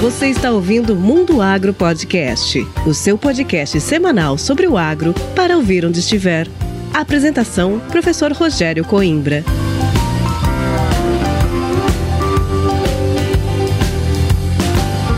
Você está ouvindo Mundo Agro Podcast, o seu podcast semanal sobre o agro para ouvir onde estiver. Apresentação: Professor Rogério Coimbra.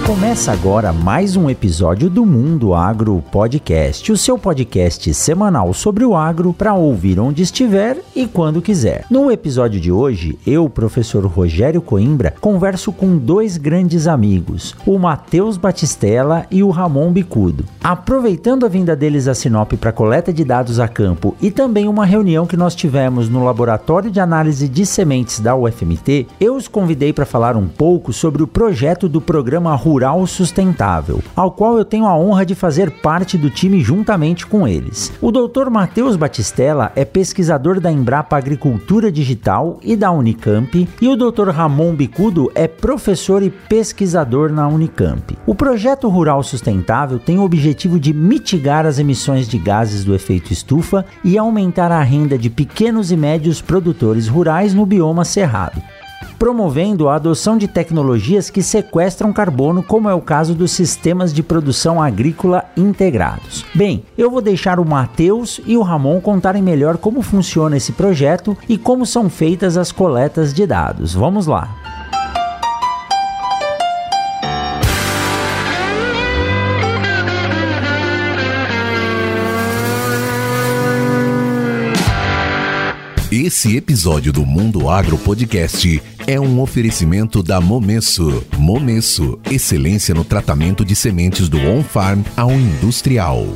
Começa agora mais um episódio do Mundo Agro Podcast, o seu podcast semanal sobre o agro para ouvir onde estiver e quando quiser. No episódio de hoje, eu, professor Rogério Coimbra, converso com dois grandes amigos, o Matheus Batistella e o Ramon Bicudo. Aproveitando a vinda deles a Sinop para coleta de dados a campo e também uma reunião que nós tivemos no Laboratório de Análise de Sementes da UFMT, eu os convidei para falar um pouco sobre o projeto do programa Rural Rural Sustentável, ao qual eu tenho a honra de fazer parte do time juntamente com eles. O Dr. Matheus Batistella é pesquisador da Embrapa Agricultura Digital e da Unicamp, e o Dr. Ramon Bicudo é professor e pesquisador na Unicamp. O projeto Rural Sustentável tem o objetivo de mitigar as emissões de gases do efeito estufa e aumentar a renda de pequenos e médios produtores rurais no bioma cerrado promovendo a adoção de tecnologias que sequestram carbono, como é o caso dos sistemas de produção agrícola integrados. Bem, eu vou deixar o Matheus e o Ramon contarem melhor como funciona esse projeto e como são feitas as coletas de dados. Vamos lá! Esse episódio do Mundo Agro Podcast é um oferecimento da Momesso. Momesso, excelência no tratamento de sementes do on-farm ao industrial.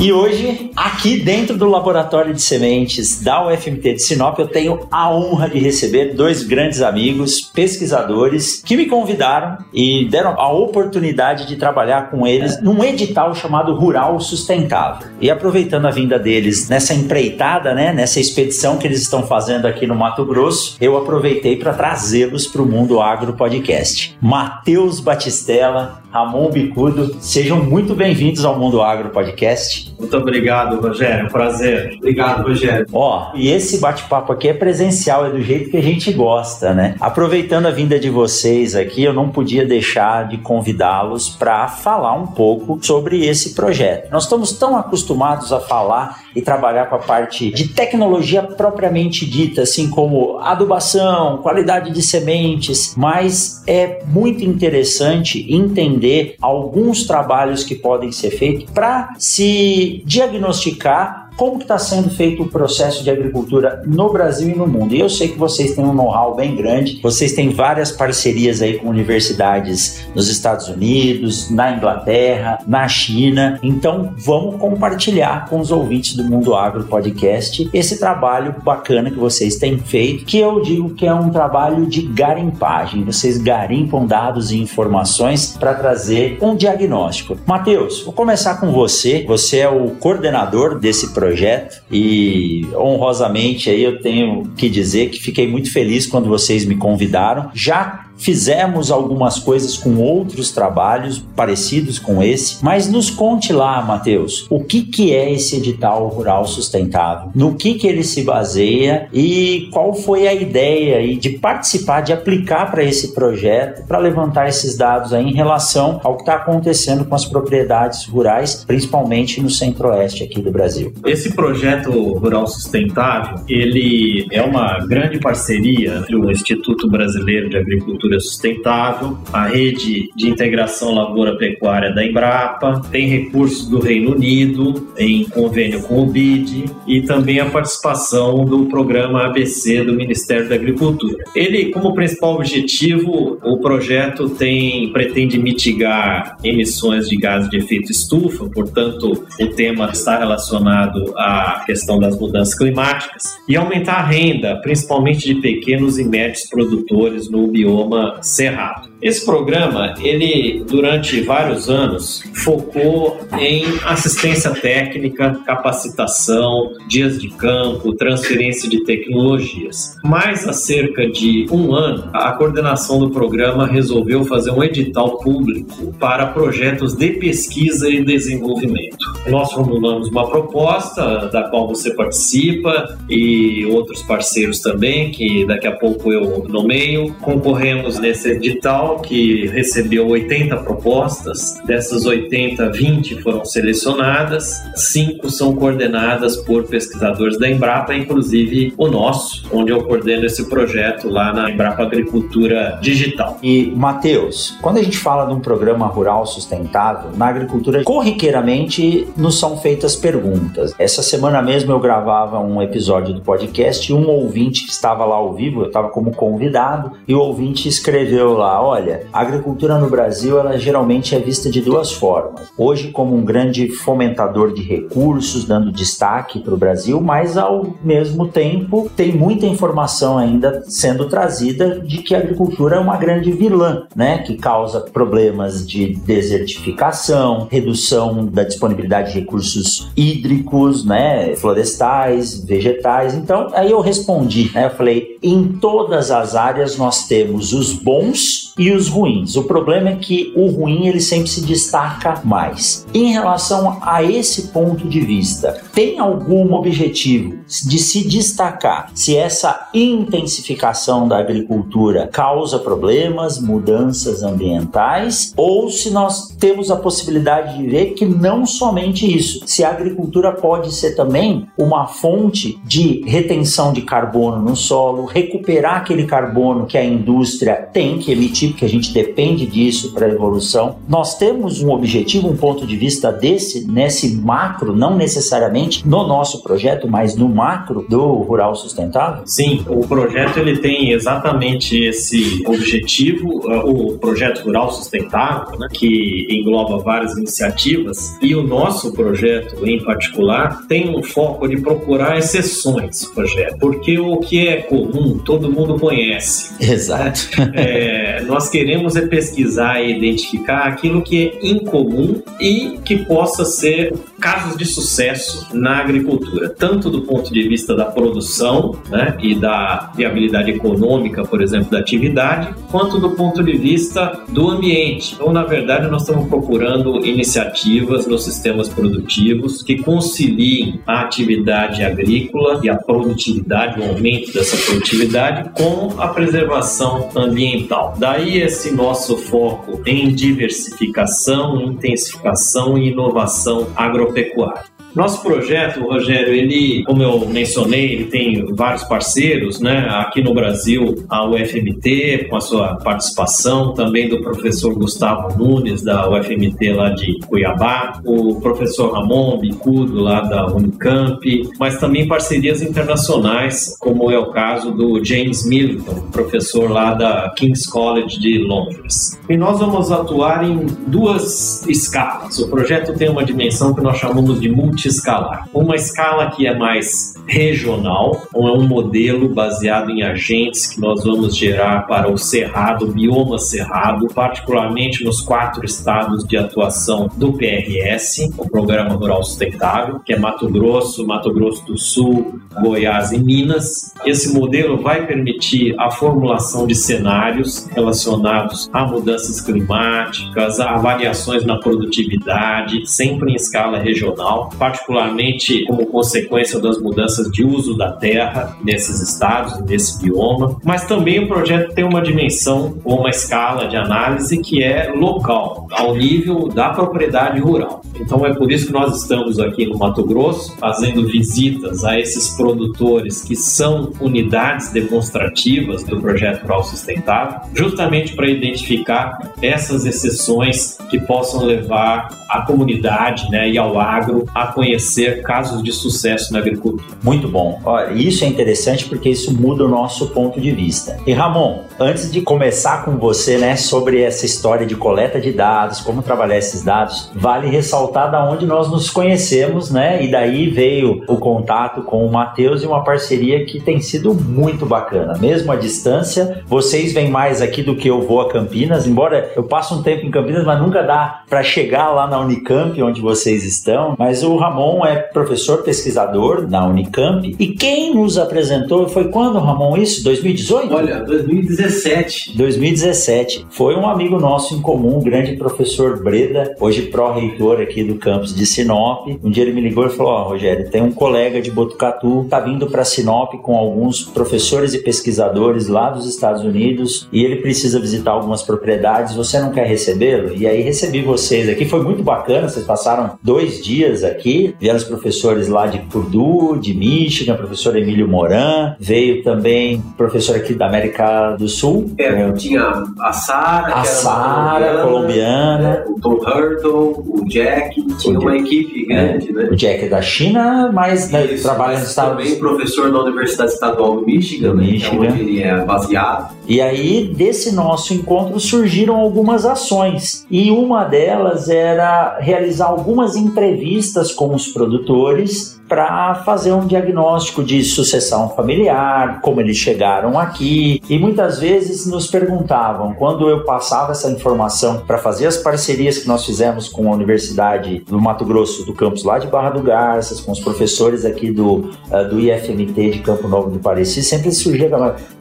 E hoje, aqui dentro do laboratório de sementes da UFMT de Sinop, eu tenho a honra de receber dois grandes amigos, pesquisadores, que me convidaram e deram a oportunidade de trabalhar com eles num edital chamado Rural Sustentável. E aproveitando a vinda deles nessa empreitada, né, nessa expedição que eles estão fazendo aqui no Mato Grosso, eu aproveitei para trazê-los para o Mundo Agro Podcast. Matheus Batistella, Ramon Bicudo, sejam muito bem-vindos ao Mundo Agro Podcast. Muito obrigado, Rogério. Prazer. Obrigado, Rogério. Ó, e esse bate-papo aqui é presencial, é do jeito que a gente gosta, né? Aproveitando a vinda de vocês aqui, eu não podia deixar de convidá-los para falar um pouco sobre esse projeto. Nós estamos tão acostumados a falar e trabalhar com a parte de tecnologia propriamente dita, assim como adubação, qualidade de sementes, mas é muito interessante entender alguns trabalhos que podem ser feitos para se diagnosticar como está sendo feito o processo de agricultura no Brasil e no mundo. E eu sei que vocês têm um know-how bem grande, vocês têm várias parcerias aí com universidades nos Estados Unidos, na Inglaterra, na China. Então vamos compartilhar com os ouvintes do Mundo Agro Podcast esse trabalho bacana que vocês têm feito, que eu digo que é um trabalho de garimpagem. Vocês garimpam dados e informações para trazer um diagnóstico. Matheus, vou começar com você. Você é o coordenador desse projeto projeto e honrosamente aí eu tenho que dizer que fiquei muito feliz quando vocês me convidaram. Já Fizemos algumas coisas com outros trabalhos parecidos com esse, mas nos conte lá, Matheus, o que, que é esse edital rural sustentável? No que, que ele se baseia e qual foi a ideia de participar, de aplicar para esse projeto, para levantar esses dados aí em relação ao que está acontecendo com as propriedades rurais, principalmente no centro-oeste aqui do Brasil. Esse projeto rural sustentável, ele é uma grande parceria entre o Instituto Brasileiro de Agricultura agricultura sustentável, a rede de integração lavoura-pecuária da Embrapa, tem recursos do Reino Unido em convênio com o BID e também a participação do programa ABC do Ministério da Agricultura. Ele, como principal objetivo, o projeto tem pretende mitigar emissões de gases de efeito estufa, portanto, o tema está relacionado à questão das mudanças climáticas e aumentar a renda, principalmente de pequenos e médios produtores no bioma cerrado. Esse programa, ele durante vários anos focou em assistência técnica, capacitação, dias de campo, transferência de tecnologias. Mas há cerca de um ano, a coordenação do programa resolveu fazer um edital público para projetos de pesquisa e desenvolvimento. Nós formulamos uma proposta da qual você participa e outros parceiros também, que daqui a pouco eu nomeio. Concorremos nesse edital que recebeu 80 propostas. Dessas 80, 20 foram selecionadas, 5 são coordenadas por pesquisadores da Embrapa, inclusive o nosso, onde eu coordeno esse projeto lá na Embrapa Agricultura Digital. E, Matheus, quando a gente fala de um programa rural sustentável, na agricultura, corriqueiramente nos são feitas perguntas. Essa semana mesmo eu gravava um episódio do podcast e um ouvinte que estava lá ao vivo, eu estava como convidado, e o ouvinte escreveu lá: Olha, a agricultura no Brasil ela geralmente é vista de duas formas. Hoje, como um grande fomentador de recursos, dando destaque para o Brasil, mas ao mesmo tempo tem muita informação ainda sendo trazida de que a agricultura é uma grande vilã, né? Que causa problemas de desertificação, redução da disponibilidade de recursos hídricos, né? Florestais, vegetais. Então, aí eu respondi, né? Eu falei, em todas as áreas nós temos os bons e os ruins. O problema é que o ruim ele sempre se destaca mais. Em relação a esse ponto de vista, tem algum objetivo de se destacar se essa intensificação da agricultura causa problemas, mudanças ambientais ou se nós temos a possibilidade de ver que não somente isso, se a agricultura pode ser também uma fonte de retenção de carbono no solo, recuperar aquele carbono que a indústria tem que emitir, porque a gente depende disso para a evolução. Nós temos um objetivo, um ponto de vista desse, nesse macro, não necessariamente no nosso projeto, mas no macro do rural sustentável? Sim, o projeto ele tem exatamente esse objetivo, uh, o projeto rural sustentável, né, que engloba várias iniciativas, e o nosso projeto em particular tem um foco de procurar exceções, projeto, porque o que é comum todo mundo conhece. Exato. É, nós queremos é pesquisar e identificar aquilo que é incomum e que possa ser casos de sucesso na agricultura, tanto do ponto de vista da produção né, e da viabilidade econômica, por exemplo, da atividade, quanto do ponto de vista do ambiente. Então, na verdade, nós estamos procurando iniciativas nos sistemas produtivos que conciliem a atividade agrícola e a produtividade, o aumento dessa produtividade, com a preservação ambiental. Daí esse nosso foco em diversificação, intensificação e inovação agropecuária. Nosso projeto, Rogério, ele, como eu mencionei, ele tem vários parceiros, né? Aqui no Brasil, a UFMT, com a sua participação, também do professor Gustavo Nunes, da UFMT lá de Cuiabá, o professor Ramon Bicudo, lá da Unicamp, mas também parcerias internacionais, como é o caso do James Milton, professor lá da King's College de Londres. E nós vamos atuar em duas escalas. O projeto tem uma dimensão que nós chamamos de multi escalar. Uma escala que é mais regional, ou é um modelo baseado em agentes que nós vamos gerar para o cerrado, o bioma cerrado, particularmente nos quatro estados de atuação do PRS, o Programa Rural Sustentável, que é Mato Grosso, Mato Grosso do Sul, Goiás e Minas. Esse modelo vai permitir a formulação de cenários relacionados a mudanças climáticas, a variações na produtividade, sempre em escala regional, particularmente como consequência das mudanças de uso da terra nesses estados, nesse bioma, mas também o projeto tem uma dimensão ou uma escala de análise que é local, ao nível da propriedade rural. Então é por isso que nós estamos aqui no Mato Grosso fazendo visitas a esses produtores que são unidades demonstrativas do projeto rural sustentável, justamente para identificar essas exceções que possam levar a comunidade né, e ao agro a conhecer casos de sucesso na agricultura. Muito bom. Olha, isso é interessante porque isso muda o nosso ponto de vista. E Ramon, antes de começar com você, né, sobre essa história de coleta de dados, como trabalhar esses dados, vale ressaltar da onde nós nos conhecemos, né? E daí veio o contato com o Matheus e uma parceria que tem sido muito bacana. Mesmo à distância, vocês vêm mais aqui do que eu vou a Campinas, embora eu passe um tempo em Campinas, mas nunca dá para chegar lá na Unicamp, onde vocês estão. Mas o Ramon é professor pesquisador na Unicamp. E quem nos apresentou foi quando, Ramon, isso? 2018? Olha, 2017. 2017. Foi um amigo nosso em comum, o grande professor Breda, hoje pró-reitor aqui do campus de Sinop. Um dia ele me ligou e falou: Ó, oh, Rogério, tem um colega de Botucatu, tá vindo para Sinop com alguns professores e pesquisadores lá dos Estados Unidos e ele precisa visitar algumas propriedades. Você não quer recebê-lo? E aí recebi vocês aqui. Foi muito bacana. Vocês passaram dois dias aqui. Vieram os professores lá de Purdue, de Michigan, professor Emílio Moran. Veio também professor aqui da América do Sul. É, eu tinha a Sara, a Sara, colombiana, colombiana. É, o Tom Hurtle, o Jack. Tinha o uma equipe grande, é, né? O Jack é da China, mas né, trabalha nos Estados Unidos. Também professor da Universidade Estadual do Michigan, do Michigan. Né, onde ele é baseado. E aí, desse nosso encontro, surgiram algumas ações. E uma delas era realizar algumas entrevistas com os produtores para fazer um diagnóstico de sucessão familiar, como eles chegaram aqui. E muitas vezes nos perguntavam, quando eu passava essa informação para fazer as parcerias que nós fizemos com a Universidade do Mato Grosso, do campus lá de Barra do Garças, com os professores aqui do, uh, do IFMT de Campo Novo do Pareci, sempre surgia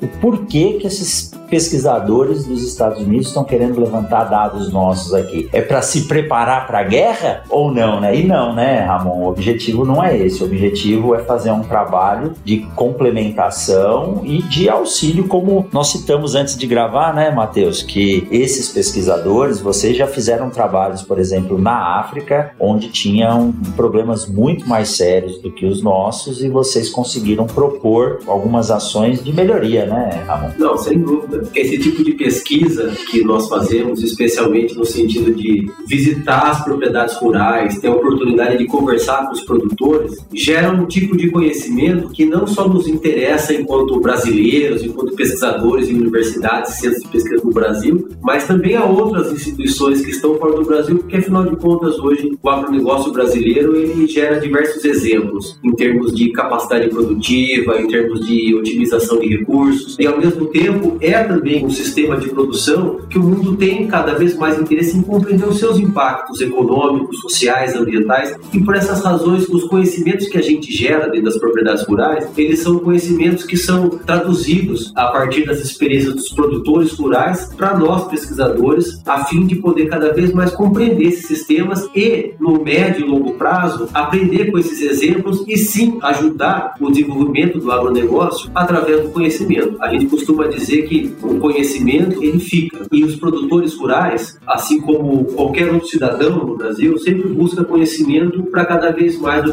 o porquê que esses pesquisadores dos Estados Unidos estão querendo levantar dados nossos aqui. É para se preparar para a guerra ou não, né? E não, né, Ramon? O objetivo não é esse. O objetivo é fazer um trabalho de complementação e de auxílio, como nós citamos antes de gravar, né, Matheus? Que esses pesquisadores, vocês já fizeram trabalhos, por exemplo, na África, onde tinham problemas muito mais sérios do que os nossos e vocês conseguiram propor algumas ações de melhoria, né, Ramon? Não, sem dúvida. Esse tipo de pesquisa que nós fazemos, especialmente no sentido de visitar as propriedades rurais, ter a oportunidade de conversar com os produtores, gera um tipo de conhecimento que não só nos interessa enquanto brasileiros, enquanto pesquisadores em universidades e centros de pesquisa no Brasil, mas também a outras instituições que estão fora do Brasil, porque afinal de contas hoje o agronegócio brasileiro ele gera diversos exemplos em termos de capacidade produtiva, em termos de otimização de recursos e ao mesmo tempo é também um sistema de produção que o mundo tem cada vez mais interesse em compreender os seus impactos econômicos, sociais, ambientais e por essas razões os conhecimentos que a gente gera dentro das propriedades rurais, eles são conhecimentos que são traduzidos a partir das experiências dos produtores rurais para nós pesquisadores, a fim de poder cada vez mais compreender esses sistemas e no médio e longo prazo aprender com esses exemplos e sim ajudar o desenvolvimento do agronegócio através do conhecimento. A gente costuma dizer que o conhecimento ele fica. E os produtores rurais, assim como qualquer outro cidadão no Brasil, sempre busca conhecimento para cada vez mais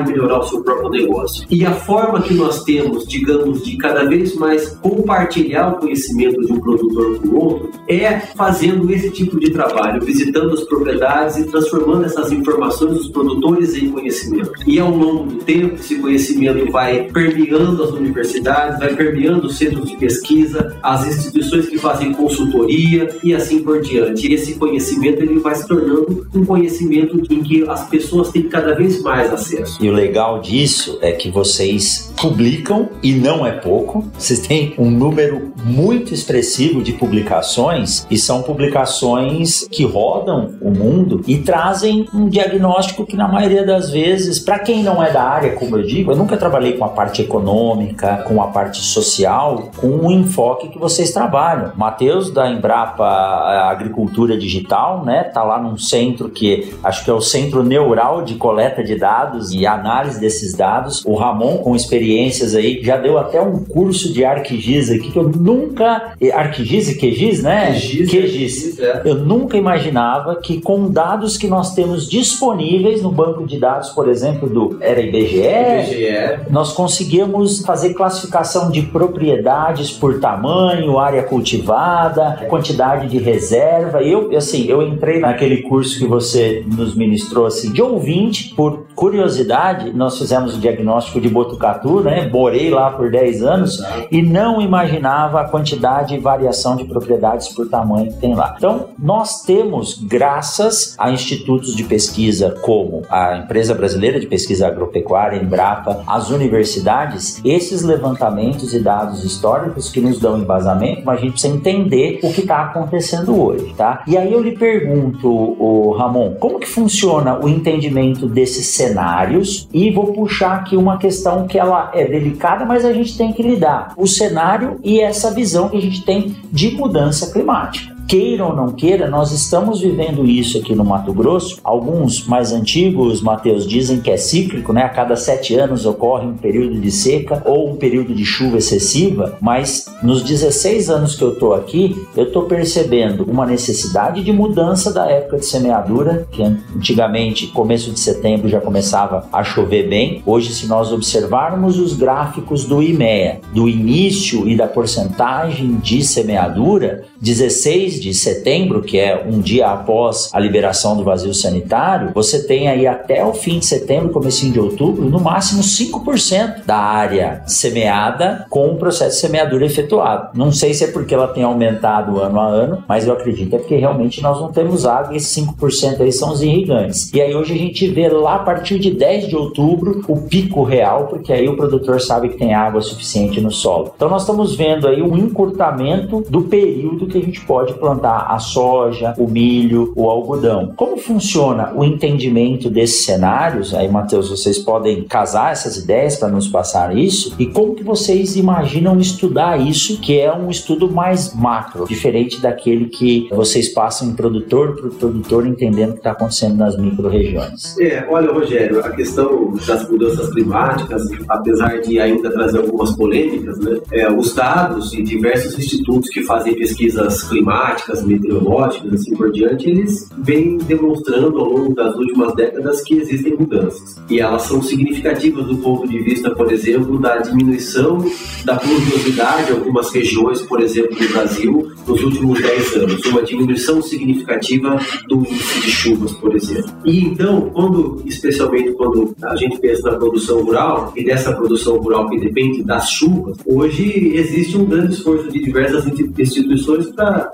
e melhorar o seu próprio negócio. E a forma que nós temos, digamos, de cada vez mais compartilhar o conhecimento de um produtor com o outro é fazendo esse tipo de trabalho, visitando as propriedades e transformando essas informações dos produtores em conhecimento. E ao longo do tempo, esse conhecimento vai permeando as universidades, vai permeando os centros de pesquisa, as instituições que fazem consultoria e assim por diante. E esse conhecimento ele vai se tornando um conhecimento em que as pessoas têm cada vez mais acesso. E o legal disso é que vocês publicam e não é pouco. Vocês têm um número muito expressivo de publicações e são publicações que rodam o mundo e trazem um diagnóstico que na maioria das vezes, para quem não é da área, como eu digo, eu nunca trabalhei com a parte econômica, com a parte social, com um enfoque que vocês trabalham. Matheus da Embrapa Agricultura Digital, né, tá lá num centro que acho que é o centro neural de coleta de dados e análise desses dados. O Ramon com experiências aí já deu até um curso de ArcGIS aqui que eu nunca ArcGIS e QGIS, né? QGIS. QGIS. É. Eu nunca imaginava que com dados que nós temos disponíveis no banco de dados, por exemplo, do era IBGE, IBGE. nós conseguimos fazer classificação de propriedades por tamanho tamanho, área cultivada, quantidade de reserva. Eu, assim, eu entrei naquele curso que você nos ministrou assim, de ouvinte, por curiosidade, nós fizemos o diagnóstico de Botucatu, né? Morei lá por 10 anos e não imaginava a quantidade e variação de propriedades por tamanho que tem lá. Então, nós temos, graças a institutos de pesquisa como a Empresa Brasileira de Pesquisa Agropecuária, Embrapa, as universidades, esses levantamentos e dados históricos que nos dão embasamento, mas a gente precisa entender o que está acontecendo hoje, tá? E aí eu lhe pergunto, o Ramon, como que funciona o entendimento desses cenários? E vou puxar aqui uma questão que ela é delicada, mas a gente tem que lidar. O cenário e essa visão que a gente tem de mudança climática queira ou não queira, nós estamos vivendo isso aqui no Mato Grosso. Alguns mais antigos, Mateus, dizem que é cíclico, né? A cada sete anos ocorre um período de seca ou um período de chuva excessiva, mas nos 16 anos que eu estou aqui, eu estou percebendo uma necessidade de mudança da época de semeadura, que antigamente, começo de setembro, já começava a chover bem. Hoje, se nós observarmos os gráficos do IMEA, do início e da porcentagem de semeadura, 16 de setembro, que é um dia após a liberação do vazio sanitário, você tem aí até o fim de setembro, comecinho de outubro, no máximo 5% da área semeada com o processo de semeadura efetuado. Não sei se é porque ela tem aumentado ano a ano, mas eu acredito é porque realmente nós não temos água e esses 5% aí são os irrigantes. E aí hoje a gente vê lá a partir de 10 de outubro o pico real, porque aí o produtor sabe que tem água suficiente no solo. Então nós estamos vendo aí um encurtamento do período que a gente pode plantar a soja, o milho, o algodão. Como funciona o entendimento desses cenários? Aí, Matheus, vocês podem casar essas ideias para nos passar isso? E como que vocês imaginam estudar isso, que é um estudo mais macro, diferente daquele que vocês passam em produtor por produtor, entendendo o que está acontecendo nas micro-regiões? É, olha, Rogério, a questão das mudanças climáticas, apesar de ainda trazer algumas polêmicas, né, é, os dados e diversos institutos que fazem pesquisa pesquisas climáticas, meteorológicas, assim por diante, eles vêm demonstrando ao longo das últimas décadas que existem mudanças. E elas são significativas do ponto de vista, por exemplo, da diminuição da pluviosidade em algumas regiões, por exemplo, do Brasil, nos últimos 10 anos. Uma diminuição significativa do índice de chuvas, por exemplo. E então, quando, especialmente quando a gente pensa na produção rural, e dessa produção rural que depende das chuvas, hoje existe um grande esforço de diversas instituições para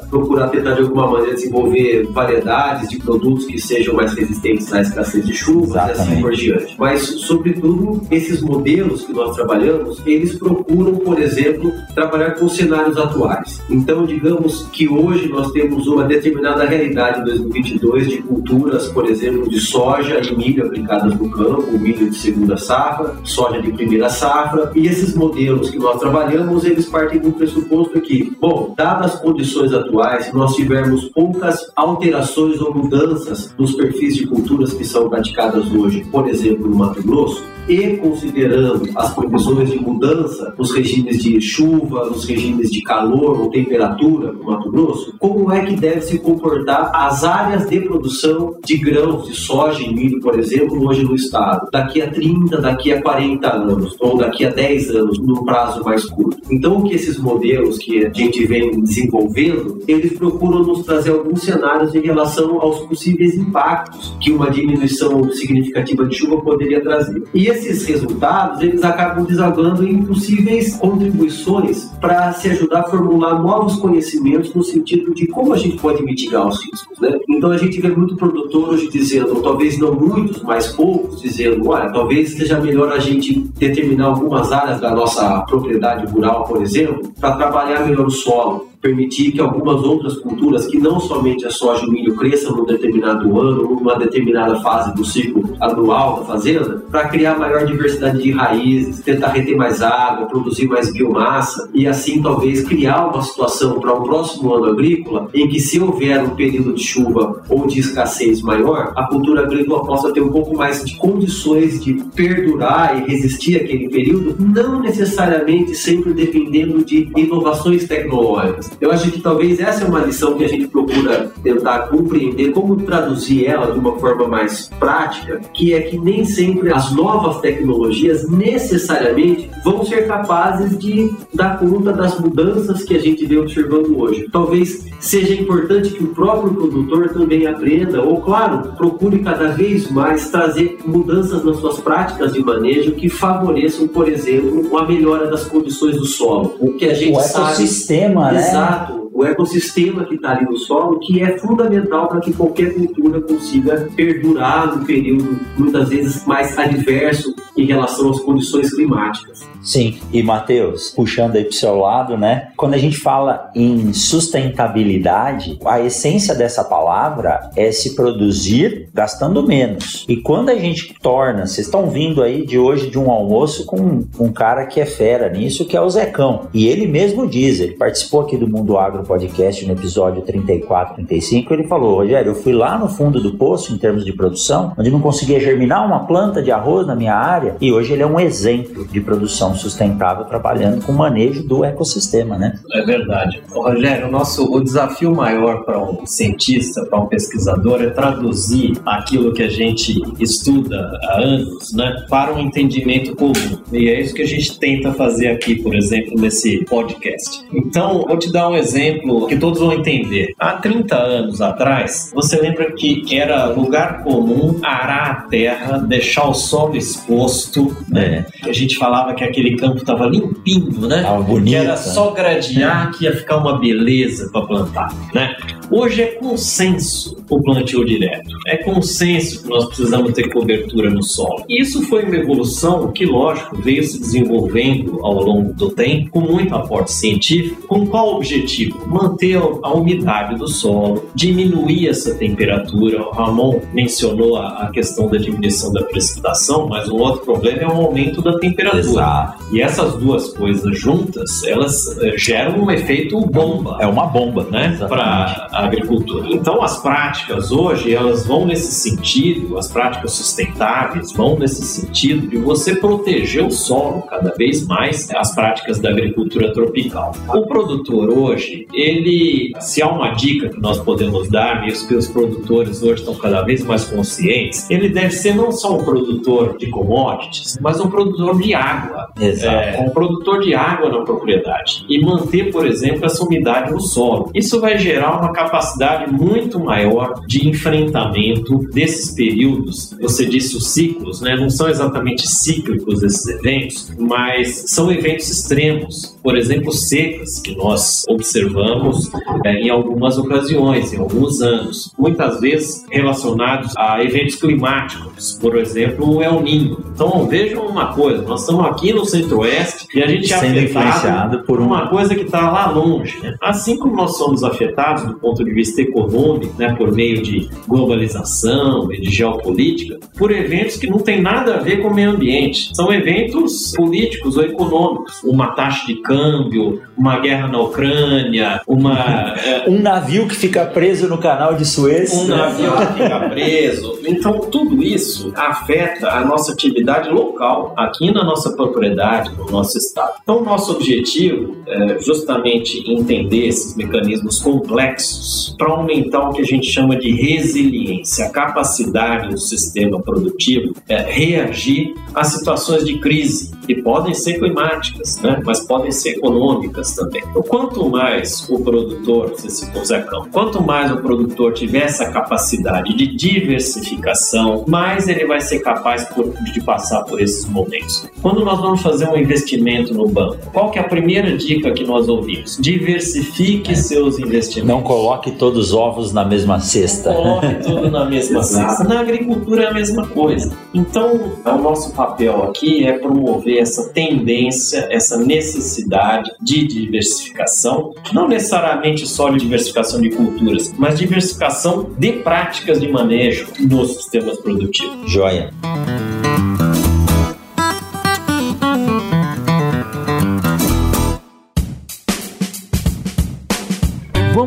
tentar de alguma maneira desenvolver variedades de produtos que sejam mais resistentes à escassez de chuvas e assim por diante. Mas, sobretudo, esses modelos que nós trabalhamos, eles procuram, por exemplo, trabalhar com cenários atuais. Então, digamos que hoje nós temos uma determinada realidade em 2022 de culturas, por exemplo, de soja e milho aplicadas no campo, milho de segunda safra, soja de primeira safra, e esses modelos que nós trabalhamos, eles partem do pressuposto que, bom, dadas as condições atuais, se nós tivermos poucas alterações ou mudanças nos perfis de culturas que são praticadas hoje, por exemplo, no Mato Grosso, e considerando as condições de mudança nos regimes de chuva, nos regimes de calor ou temperatura no Mato Grosso, como é que deve se comportar as áreas de produção de grãos, de soja e milho, por exemplo, hoje no estado, daqui a 30, daqui a 40 anos, ou daqui a 10 anos, num prazo mais curto. Então, o que esses modelos que a gente vem desenvolvendo, eles procuram nos trazer alguns cenários em relação aos possíveis impactos que uma diminuição significativa de chuva poderia trazer. E esses resultados eles acabam desagando em possíveis contribuições para se ajudar a formular novos conhecimentos no sentido de como a gente pode mitigar os riscos. Né? Então a gente vê muito produtor hoje dizendo, ou talvez não muitos, mas poucos, dizendo, olha, talvez seja melhor a gente determinar algumas áreas da nossa propriedade rural, por exemplo, para trabalhar melhor o solo, permitir que algumas outras culturas, que não somente a soja e o milho, cresçam num determinado ano, numa determinada fase do ciclo anual da fazenda, para criar maior diversidade de raízes, tentar reter mais água, produzir mais biomassa e assim talvez criar uma situação para o um próximo ano agrícola em que se houver um período de chuva curva ou de escassez maior, a cultura agrícola possa ter um pouco mais de condições de perdurar e resistir aquele período, não necessariamente sempre dependendo de inovações tecnológicas. Eu acho que talvez essa é uma lição que a gente procura tentar compreender como traduzir ela de uma forma mais prática, que é que nem sempre as novas tecnologias necessariamente vão ser capazes de dar conta das mudanças que a gente vê observando hoje. Talvez seja importante que o próprio produtor também aprenda, ou claro, procure cada vez mais trazer mudanças nas suas práticas de manejo que favoreçam, por exemplo, a melhora das condições do solo. O que a gente o sabe, ecossistema, né? Exato o ecossistema que está ali no solo, que é fundamental para que qualquer cultura consiga perdurar no período, muitas vezes, mais adverso em relação às condições climáticas. Sim, e Matheus, puxando aí para o seu lado, né? Quando a gente fala em sustentabilidade, a essência dessa palavra é se produzir gastando menos. E quando a gente torna, vocês estão vindo aí de hoje de um almoço com um cara que é fera nisso, que é o Zecão. E ele mesmo diz, ele participou aqui do Mundo Agro Podcast no episódio 34, 35, ele falou, Rogério, eu fui lá no fundo do poço em termos de produção, onde não conseguia germinar uma planta de arroz na minha área, e hoje ele é um exemplo de produção sustentável trabalhando com o manejo do ecossistema, né? É verdade. Rogério, o nosso o desafio maior para um cientista, para um pesquisador, é traduzir aquilo que a gente estuda há anos, né, para um entendimento comum. E é isso que a gente tenta fazer aqui, por exemplo, nesse podcast. Então, vou te dar um exemplo que todos vão entender. Há 30 anos atrás, você lembra que era lugar comum arar a terra, deixar o solo exposto, né? A gente falava que aquele campo tava limpinho, né? Bonito. Que era só gradear que ia ficar uma beleza para plantar, né? Hoje é consenso o plantio direto. É consenso que nós precisamos ter cobertura no solo. Isso foi uma evolução que, lógico, veio se desenvolvendo ao longo do tempo, com muito aporte científico. Com qual objetivo? Manter a umidade do solo, diminuir essa temperatura. O Ramon mencionou a questão da diminuição da precipitação, mas um outro problema é o aumento da temperatura. Exato. E essas duas coisas juntas, elas eh, geram um efeito bomba. É uma bomba, né? Para agricultura. Então, as práticas hoje, elas vão nesse sentido, as práticas sustentáveis vão nesse sentido de você proteger o solo cada vez mais, as práticas da agricultura tropical. O produtor hoje, ele, se há uma dica que nós podemos dar, e os produtores hoje estão cada vez mais conscientes, ele deve ser não só um produtor de commodities, mas um produtor de água. Exato. É, um produtor de água na propriedade. E manter, por exemplo, essa umidade no solo. Isso vai gerar uma capacidade capacidade muito maior de enfrentamento desses períodos. Você disse os ciclos, né? Não são exatamente cíclicos esses eventos, mas são eventos extremos. Por exemplo, secas que nós observamos é, em algumas ocasiões, em alguns anos, muitas vezes relacionados a eventos climáticos, por exemplo, o El Niño. Então vejam uma coisa, nós estamos aqui no Centro-Oeste e a gente é afetado por uma coisa que está lá longe. Né? Assim como nós somos afetados do ponto ponto de vista econômico, né, por meio de globalização e de geopolítica, por eventos que não tem nada a ver com o meio ambiente. São eventos políticos ou econômicos. Uma taxa de câmbio, uma guerra na Ucrânia, uma... É, um navio que fica preso no canal de Suez. Um navio que fica preso. Então, tudo isso afeta a nossa atividade local, aqui na nossa propriedade, no nosso estado. Então, nosso objetivo é justamente entender esses mecanismos complexos para aumentar o que a gente chama de resiliência, a capacidade do sistema produtivo é reagir a situações de crise, que podem ser climáticas, né? mas podem ser econômicas também. Então, quanto mais o produtor, você citou Zecão, quanto mais o produtor tiver essa capacidade de diversificação, mais ele vai ser capaz por, de passar por esses momentos. Quando nós vamos fazer um investimento no banco, qual que é a primeira dica que nós ouvimos? Diversifique seus investimentos. Não coloque coloque todos os ovos na mesma cesta. Coloque tudo na mesma cesta. Na agricultura é a mesma coisa. Então, o nosso papel aqui é promover essa tendência, essa necessidade de diversificação, não necessariamente só de diversificação de culturas, mas diversificação de práticas de manejo nos sistemas produtivos. Joia.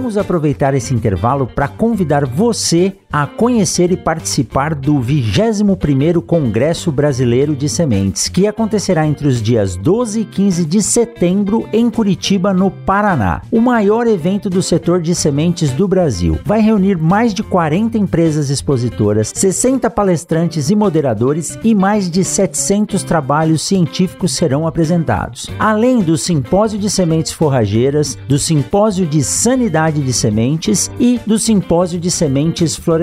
Vamos aproveitar esse intervalo para convidar você a conhecer e participar do 21º Congresso Brasileiro de Sementes, que acontecerá entre os dias 12 e 15 de setembro em Curitiba, no Paraná. O maior evento do setor de sementes do Brasil. Vai reunir mais de 40 empresas expositoras, 60 palestrantes e moderadores e mais de 700 trabalhos científicos serão apresentados. Além do simpósio de sementes forrageiras, do simpósio de sanidade de sementes e do simpósio de sementes florestais.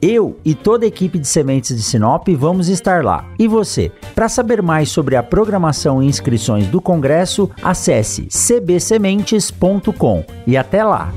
Eu e toda a equipe de sementes de Sinop vamos estar lá. E você? Para saber mais sobre a programação e inscrições do congresso, acesse cbsementes.com e até lá.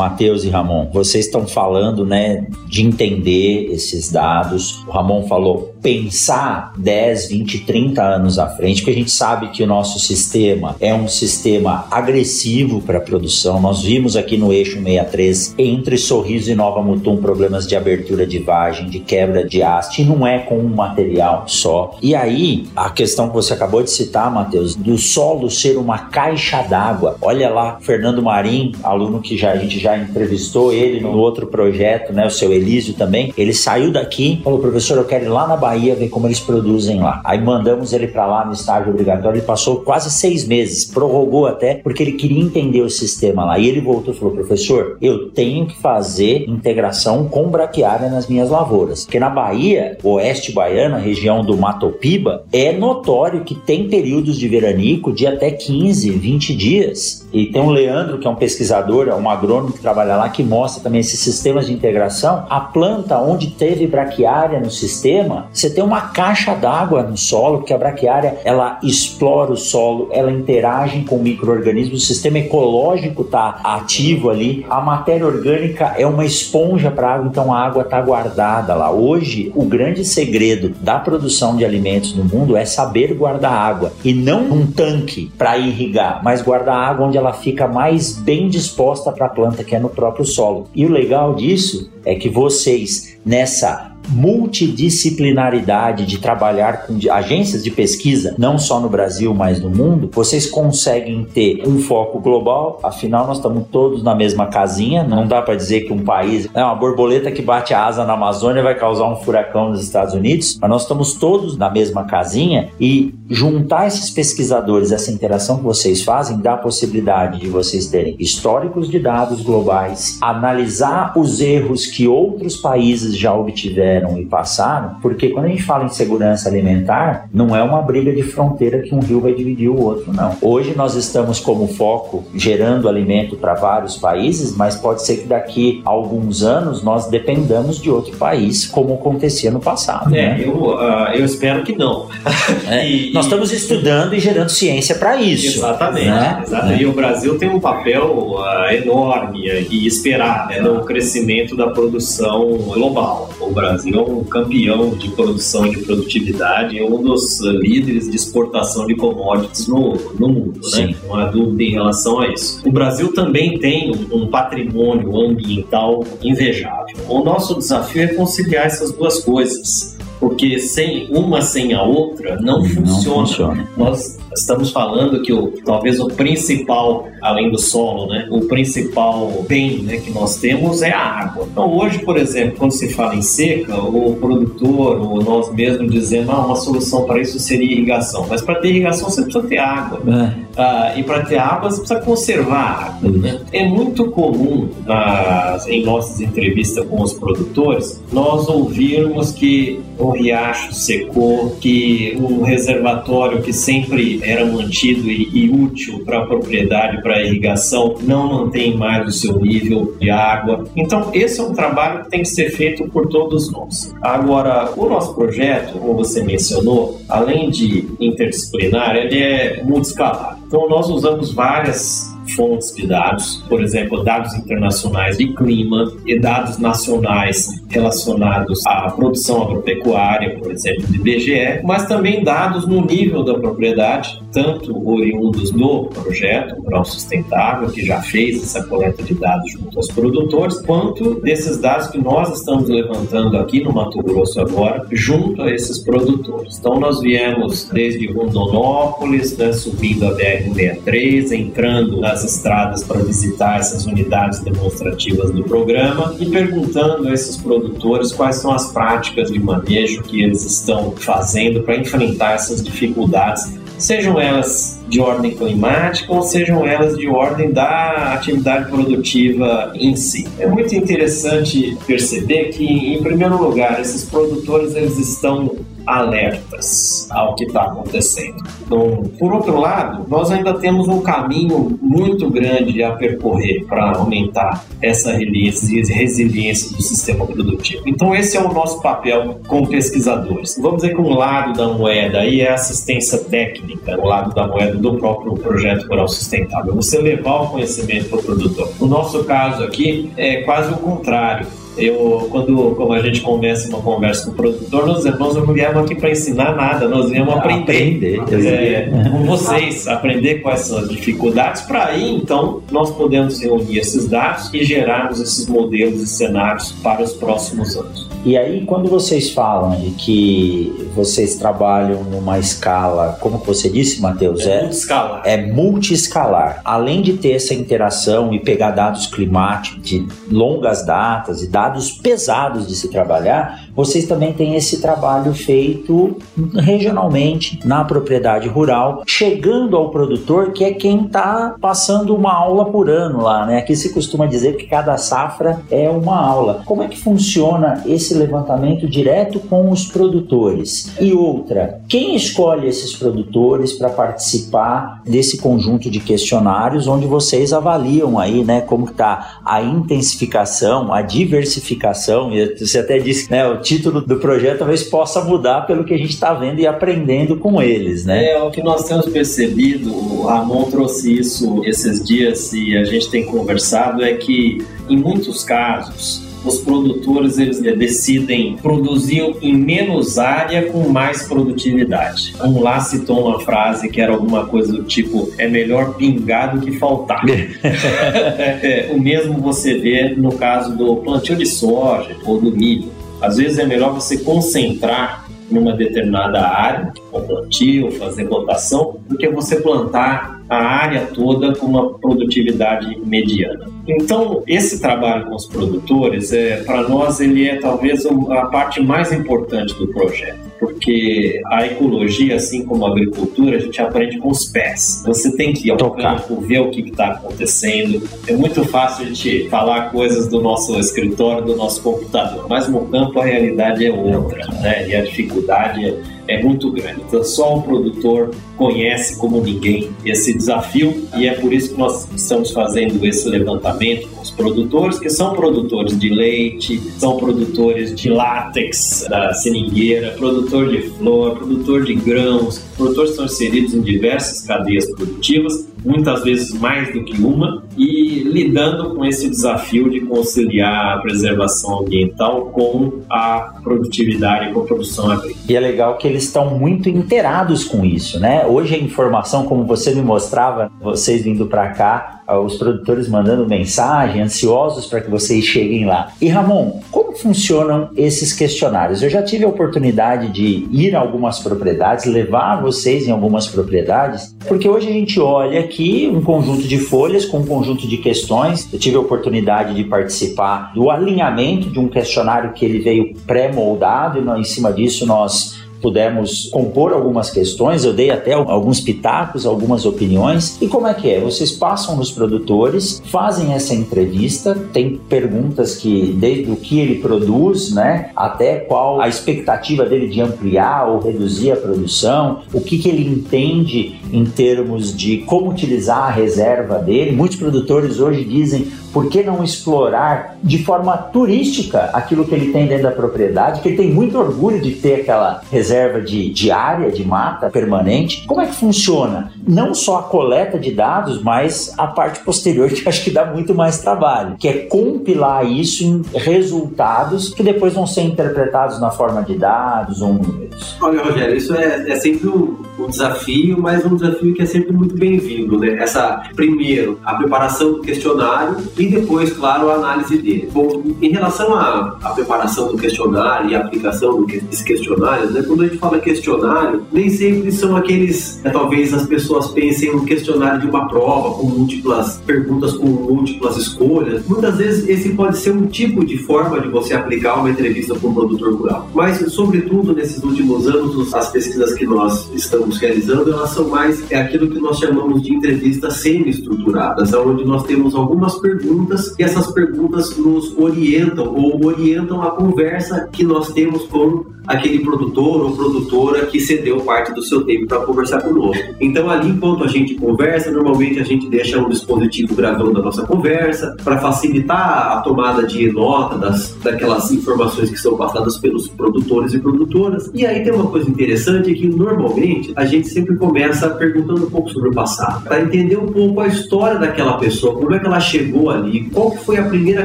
Matheus e Ramon, vocês estão falando, né, de entender esses dados. O Ramon falou pensar 10, 20, 30 anos à frente, porque a gente sabe que o nosso sistema é um sistema agressivo para a produção. Nós vimos aqui no eixo 63, entre Sorriso e Nova Mutum, problemas de abertura de vagem, de quebra de haste, e não é com um material só. E aí, a questão que você acabou de citar, Matheus, do solo ser uma caixa d'água. Olha lá, Fernando Marim, aluno que já a gente já entrevistou ele no outro projeto, né, o seu Elísio também, ele saiu daqui, falou, professor, eu quero ir lá na Bahia ver como eles produzem lá. Aí mandamos ele para lá no estágio obrigatório, ele passou quase seis meses, prorrogou até, porque ele queria entender o sistema lá. E ele voltou e falou, professor, eu tenho que fazer integração com braquiária nas minhas lavouras. Porque na Bahia, oeste baiana, região do Matopiba, é notório que tem períodos de veranico de até 15, 20 dias. E tem um Leandro, que é um pesquisador, é um agrônomo trabalha lá, que mostra também esses sistemas de integração. A planta onde teve braquiária no sistema, você tem uma caixa d'água no solo, porque a braquiária ela explora o solo, ela interage com micro-organismos, o sistema ecológico está ativo ali, a matéria orgânica é uma esponja para água, então a água está guardada lá. Hoje, o grande segredo da produção de alimentos no mundo é saber guardar água e não um tanque para irrigar, mas guardar água onde ela fica mais bem disposta para a planta, que é no próprio solo. E o legal disso é que vocês, nessa multidisciplinaridade de trabalhar com agências de pesquisa, não só no Brasil, mas no mundo, vocês conseguem ter um foco global. Afinal, nós estamos todos na mesma casinha. Não dá para dizer que um país é uma borboleta que bate a asa na Amazônia vai causar um furacão nos Estados Unidos, mas nós estamos todos na mesma casinha e juntar esses pesquisadores, essa interação que vocês fazem, dá a possibilidade de vocês terem históricos de dados globais, analisar os erros que outros países já obtiveram fizeram e passaram, porque quando a gente fala em segurança alimentar, não é uma briga de fronteira que um rio vai dividir o outro, não. Hoje nós estamos como foco gerando alimento para vários países, mas pode ser que daqui a alguns anos nós dependamos de outro país, como acontecia no passado. É, né? eu, uh, eu espero que não. É, e, nós estamos estudando e gerando ciência para isso. Exatamente. Né? exatamente. É. E o Brasil tem um papel uh, enorme e esperar né, no crescimento da produção global. O Brasil Brasil é um campeão de produção e de produtividade, é um dos líderes de exportação de commodities no, no mundo, né? Não há dúvida em relação a isso. O Brasil também tem um patrimônio ambiental invejável. O nosso desafio é conciliar essas duas coisas porque sem uma sem a outra não, não funciona. funciona. Nós estamos falando que o, talvez o principal, além do solo, né, o principal bem né, que nós temos é a água. Então hoje, por exemplo, quando se fala em seca, o produtor ou nós mesmos dizemos ah, uma solução para isso seria irrigação. Mas para ter irrigação você precisa ter água. É. Ah, e para ter água você precisa conservar a água. Né? É muito comum ah, em nossas entrevistas com os produtores nós ouvirmos que o riacho secou, que um reservatório que sempre era mantido e, e útil para a propriedade, para a irrigação, não mantém mais o seu nível de água. Então, esse é um trabalho que tem que ser feito por todos nós. Agora, o nosso projeto, como você mencionou, além de interdisciplinar, ele é multiscalar. Então, nós usamos várias fontes de dados, por exemplo, dados internacionais de clima e dados nacionais relacionados à produção agropecuária, por exemplo, de BGE, mas também dados no nível da propriedade tanto oriundos do projeto Rural Sustentável, que já fez essa coleta de dados junto aos produtores, quanto desses dados que nós estamos levantando aqui no Mato Grosso agora, junto a esses produtores. Então, nós viemos desde Rondonópolis, né, subindo a BR-63, entrando nas estradas para visitar essas unidades demonstrativas do programa e perguntando a esses produtores quais são as práticas de manejo que eles estão fazendo para enfrentar essas dificuldades, sejam elas de ordem climática ou sejam elas de ordem da atividade produtiva em si. É muito interessante perceber que, em primeiro lugar, esses produtores eles estão alertas ao que está acontecendo. Então, por outro lado, nós ainda temos um caminho muito grande a percorrer para aumentar essa resiliência do sistema produtivo. Então, esse é o nosso papel como pesquisadores. Vamos dizer que um lado da moeda aí é assistência técnica, o lado da moeda do próprio projeto rural sustentável. Você levar o conhecimento para o produtor. No nosso caso aqui, é quase o contrário eu, quando como a gente começa uma conversa com o produtor, nós, nós não viemos aqui para ensinar nada, nós viemos aprender, aprender é, com vocês, aprender quais são as dificuldades, para aí então nós podemos reunir esses dados e gerarmos esses modelos e cenários para os próximos anos. E aí, quando vocês falam de que vocês trabalham numa escala, como você disse, Matheus? É, é multiscalar. É multiscalar. Além de ter essa interação e pegar dados climáticos de longas datas e dados pesados de se trabalhar, vocês também têm esse trabalho feito regionalmente, na propriedade rural, chegando ao produtor, que é quem está passando uma aula por ano lá, né? Aqui se costuma dizer que cada safra é uma aula. Como é que funciona esse levantamento direto com os produtores? E outra, quem escolhe esses produtores para participar desse conjunto de questionários onde vocês avaliam aí, né, como está a intensificação, a diversificação, e você até disse, né, o título do projeto talvez possa mudar pelo que a gente está vendo e aprendendo com eles, né? É, o que nós temos percebido, o Ramon trouxe isso esses dias e a gente tem conversado, é que em muitos casos os produtores eles decidem produzir em menos área com mais produtividade. Um lá citou uma frase que era alguma coisa do tipo: é melhor pingar do que faltar. é, o mesmo você vê no caso do plantio de soja ou do milho. Às vezes é melhor você concentrar numa determinada área, com plantio, fazer rotação, do que você plantar a área toda com uma produtividade mediana. Então, esse trabalho com os produtores, é, para nós, ele é talvez a parte mais importante do projeto porque a ecologia, assim como a agricultura, a gente aprende com os pés. Você tem que ir ao Tocar. campo, ver o que está acontecendo. É muito fácil a gente falar coisas do nosso escritório, do nosso computador, mas no campo a realidade é outra, né? E a dificuldade é muito grande. Então, só o produtor conhece como ninguém esse desafio e é por isso que nós estamos fazendo esse levantamento com os produtores, que são produtores de leite, são produtores de látex da seringueira, produtor de flor, produtor de grãos, produtores estão inseridos em diversas cadeias produtivas, muitas vezes mais do que uma, e lidando com esse desafio de conciliar a preservação ambiental com a produtividade e com a produção agrícola. E é legal que eles estão muito inteirados com isso, né? Hoje a informação, como você me mostrava, vocês vindo para cá, os produtores mandando mensagem, ansiosos para que vocês cheguem lá. E Ramon, como funcionam esses questionários? Eu já tive a oportunidade de ir a algumas propriedades, levar vocês em algumas propriedades, porque hoje a gente olha aqui um conjunto de folhas com um conjunto de questões. Eu tive a oportunidade de participar do alinhamento de um questionário que ele veio pré-moldado e em cima disso nós pudemos compor algumas questões, eu dei até alguns pitacos, algumas opiniões. E como é que é? Vocês passam nos produtores, fazem essa entrevista, tem perguntas que desde o que ele produz, né, até qual a expectativa dele de ampliar ou reduzir a produção, o que, que ele entende em termos de como utilizar a reserva dele. Muitos produtores hoje dizem por que não explorar de forma turística aquilo que ele tem dentro da propriedade, que ele tem muito orgulho de ter aquela reserva de, de área, de mata permanente. Como é que funciona não só a coleta de dados, mas a parte posterior que acho que dá muito mais trabalho, que é compilar isso em resultados que depois vão ser interpretados na forma de dados ou números. Olha, Rogério, isso é, é sempre um, um desafio, mas um desafio que é sempre muito bem-vindo, né? Essa, primeiro, a preparação do questionário e depois, claro, a análise dele. Bom, em relação à, à preparação do questionário e a aplicação desses questionários, né? Quando a gente fala questionário, nem sempre são aqueles, é, talvez as pessoas pensem um questionário de uma prova com múltiplas perguntas com múltiplas escolhas. Muitas vezes esse pode ser um tipo de forma de você aplicar uma entrevista com um produtor rural. Mas, sobretudo, nesses últimos anos, as pesquisas que nós estamos realizando, elas são mais é aquilo que nós chamamos de entrevistas semi-estruturadas, onde nós temos algumas perguntas e essas perguntas nos orientam ou orientam a conversa que nós temos com aquele produtor ou produtora que cedeu parte do seu tempo para conversar conosco. Então, ali, enquanto a gente conversa, normalmente a gente deixa um dispositivo gravando a nossa conversa para facilitar a tomada de nota das, daquelas informações que são passadas pelos produtores e produtoras. E aí tem uma coisa interessante que, normalmente, a gente sempre começa perguntando um pouco sobre o passado, para entender um pouco a história daquela pessoa, como é que ela chegou ali, qual foi a primeira